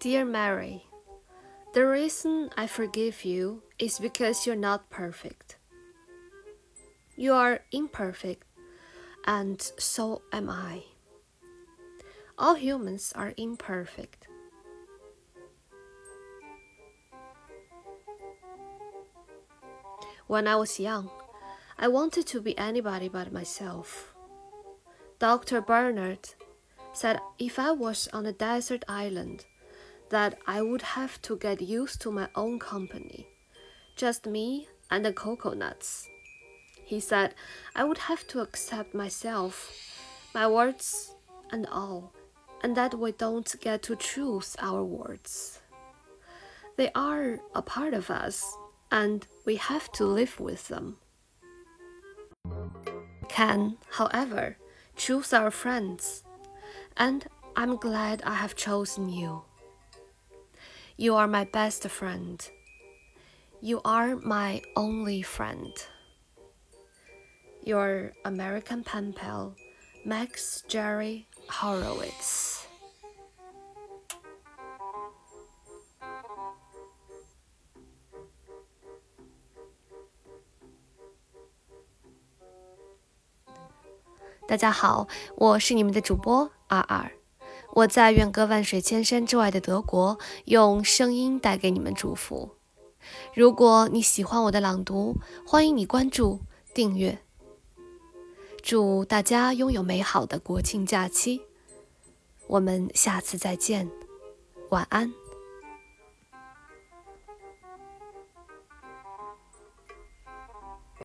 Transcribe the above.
Dear Mary, the reason I forgive you is because you're not perfect. You are imperfect, and so am I. All humans are imperfect. When I was young, I wanted to be anybody but myself. Dr. Bernard said if I was on a desert island, that I would have to get used to my own company, just me and the coconuts. He said I would have to accept myself, my words, and all, and that we don't get to choose our words. They are a part of us, and we have to live with them. Can, however, choose our friends, and I'm glad I have chosen you. You are my best friend. You are my only friend. Your American pen pal, Max Jerry Horowitz. 大家好，我是你们的主播二二， 我在远隔万水千山之外的德国，用声音带给你们祝福。如果你喜欢我的朗读，欢迎你关注、订阅。祝大家拥有美好的国庆假期，我们下次再见，晚安。